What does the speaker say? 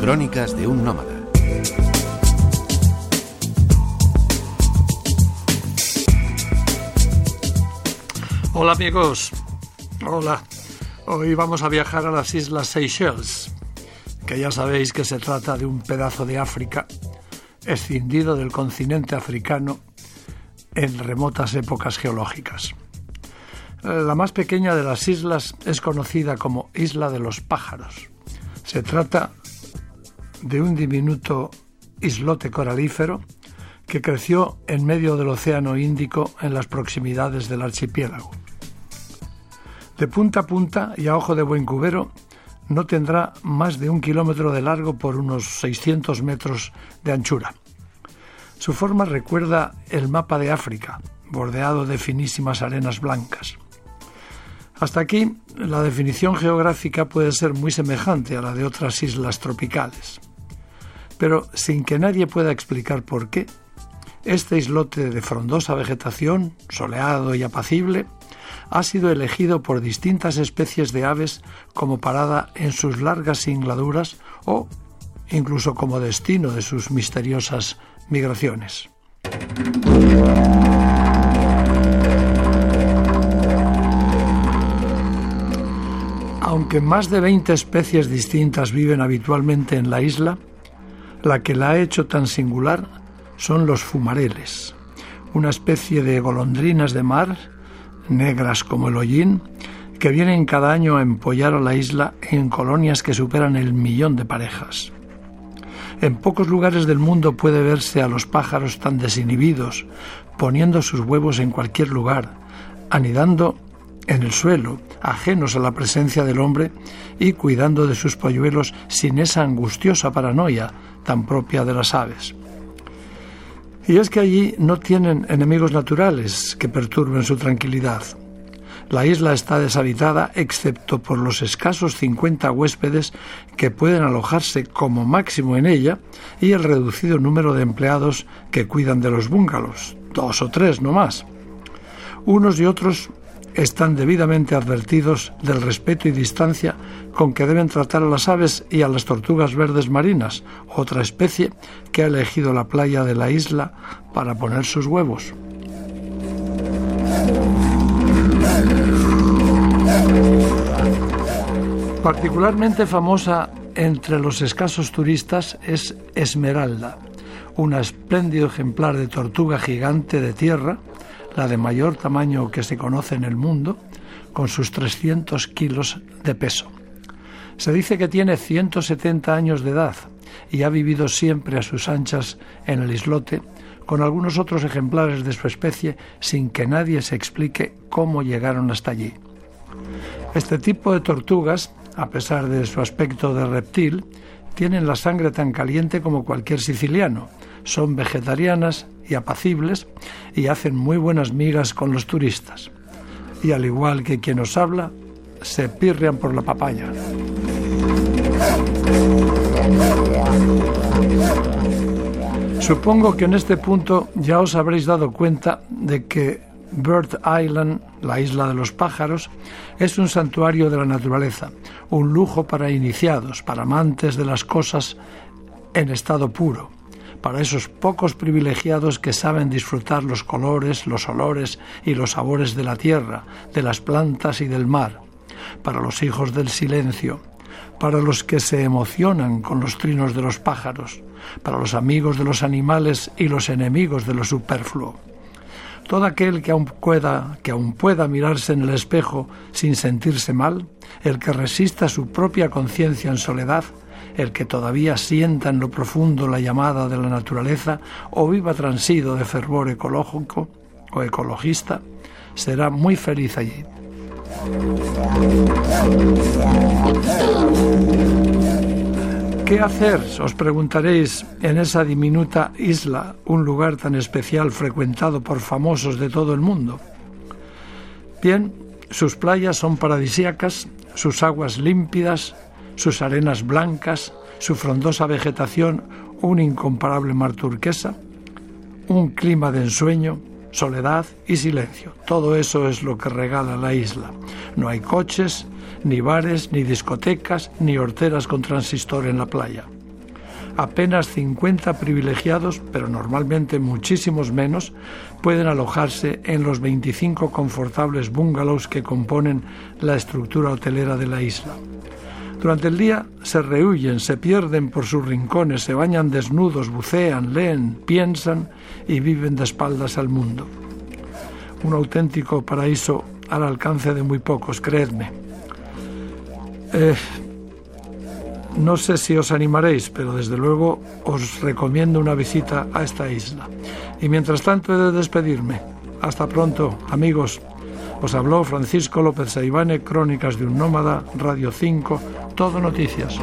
Crónicas de un nómada. Hola amigos, hola. Hoy vamos a viajar a las Islas Seychelles, que ya sabéis que se trata de un pedazo de África escindido del continente africano en remotas épocas geológicas. La más pequeña de las islas es conocida como Isla de los Pájaros. Se trata de un diminuto islote coralífero que creció en medio del Océano Índico en las proximidades del archipiélago. De punta a punta y a ojo de buen cubero, no tendrá más de un kilómetro de largo por unos 600 metros de anchura. Su forma recuerda el mapa de África, bordeado de finísimas arenas blancas. Hasta aquí, la definición geográfica puede ser muy semejante a la de otras islas tropicales. Pero sin que nadie pueda explicar por qué, este islote de frondosa vegetación, soleado y apacible, ha sido elegido por distintas especies de aves como parada en sus largas singladuras o incluso como destino de sus misteriosas migraciones. Aunque más de 20 especies distintas viven habitualmente en la isla, la que la ha hecho tan singular son los fumareles, una especie de golondrinas de mar, negras como el hollín, que vienen cada año a empollar a la isla en colonias que superan el millón de parejas. En pocos lugares del mundo puede verse a los pájaros tan desinhibidos, poniendo sus huevos en cualquier lugar, anidando en el suelo, ajenos a la presencia del hombre y cuidando de sus polluelos sin esa angustiosa paranoia tan propia de las aves. Y es que allí no tienen enemigos naturales que perturben su tranquilidad. La isla está deshabitada excepto por los escasos 50 huéspedes que pueden alojarse como máximo en ella y el reducido número de empleados que cuidan de los búngalos, dos o tres no más. Unos y otros están debidamente advertidos del respeto y distancia con que deben tratar a las aves y a las tortugas verdes marinas, otra especie que ha elegido la playa de la isla para poner sus huevos. Particularmente famosa entre los escasos turistas es Esmeralda, un espléndido ejemplar de tortuga gigante de tierra la de mayor tamaño que se conoce en el mundo, con sus 300 kilos de peso. Se dice que tiene 170 años de edad y ha vivido siempre a sus anchas en el islote, con algunos otros ejemplares de su especie, sin que nadie se explique cómo llegaron hasta allí. Este tipo de tortugas, a pesar de su aspecto de reptil, tienen la sangre tan caliente como cualquier siciliano, son vegetarianas y apacibles y hacen muy buenas migas con los turistas. Y al igual que quien os habla, se pirrean por la papaya. Supongo que en este punto ya os habréis dado cuenta de que Bird Island, la isla de los pájaros, es un santuario de la naturaleza, un lujo para iniciados, para amantes de las cosas en estado puro para esos pocos privilegiados que saben disfrutar los colores, los olores y los sabores de la tierra, de las plantas y del mar, para los hijos del silencio, para los que se emocionan con los trinos de los pájaros, para los amigos de los animales y los enemigos de lo superfluo. Todo aquel que aún pueda, que aún pueda mirarse en el espejo sin sentirse mal, el que resista su propia conciencia en soledad, el que todavía sienta en lo profundo la llamada de la naturaleza o viva transido de fervor ecológico o ecologista, será muy feliz allí. ¿Qué hacer, os preguntaréis, en esa diminuta isla, un lugar tan especial frecuentado por famosos de todo el mundo? Bien, sus playas son paradisíacas, sus aguas límpidas, sus arenas blancas, su frondosa vegetación, un incomparable mar turquesa, un clima de ensueño, soledad y silencio. Todo eso es lo que regala la isla. No hay coches, ni bares, ni discotecas, ni horteras con transistor en la playa. apenas 50 privilegiados, pero normalmente muchísimos menos, pueden alojarse en los 25 confortables bungalows que componen la estructura hotelera de la isla. Durante el día se rehuyen, se pierden por sus rincones, se bañan desnudos, bucean, leen, piensan y viven de espaldas al mundo. Un auténtico paraíso al alcance de muy pocos, creedme. Eh, no sé si os animaréis, pero desde luego os recomiendo una visita a esta isla. Y mientras tanto he de despedirme. Hasta pronto, amigos. Os habló Francisco López Saibane, Crónicas de un Nómada, Radio 5, Todo Noticias.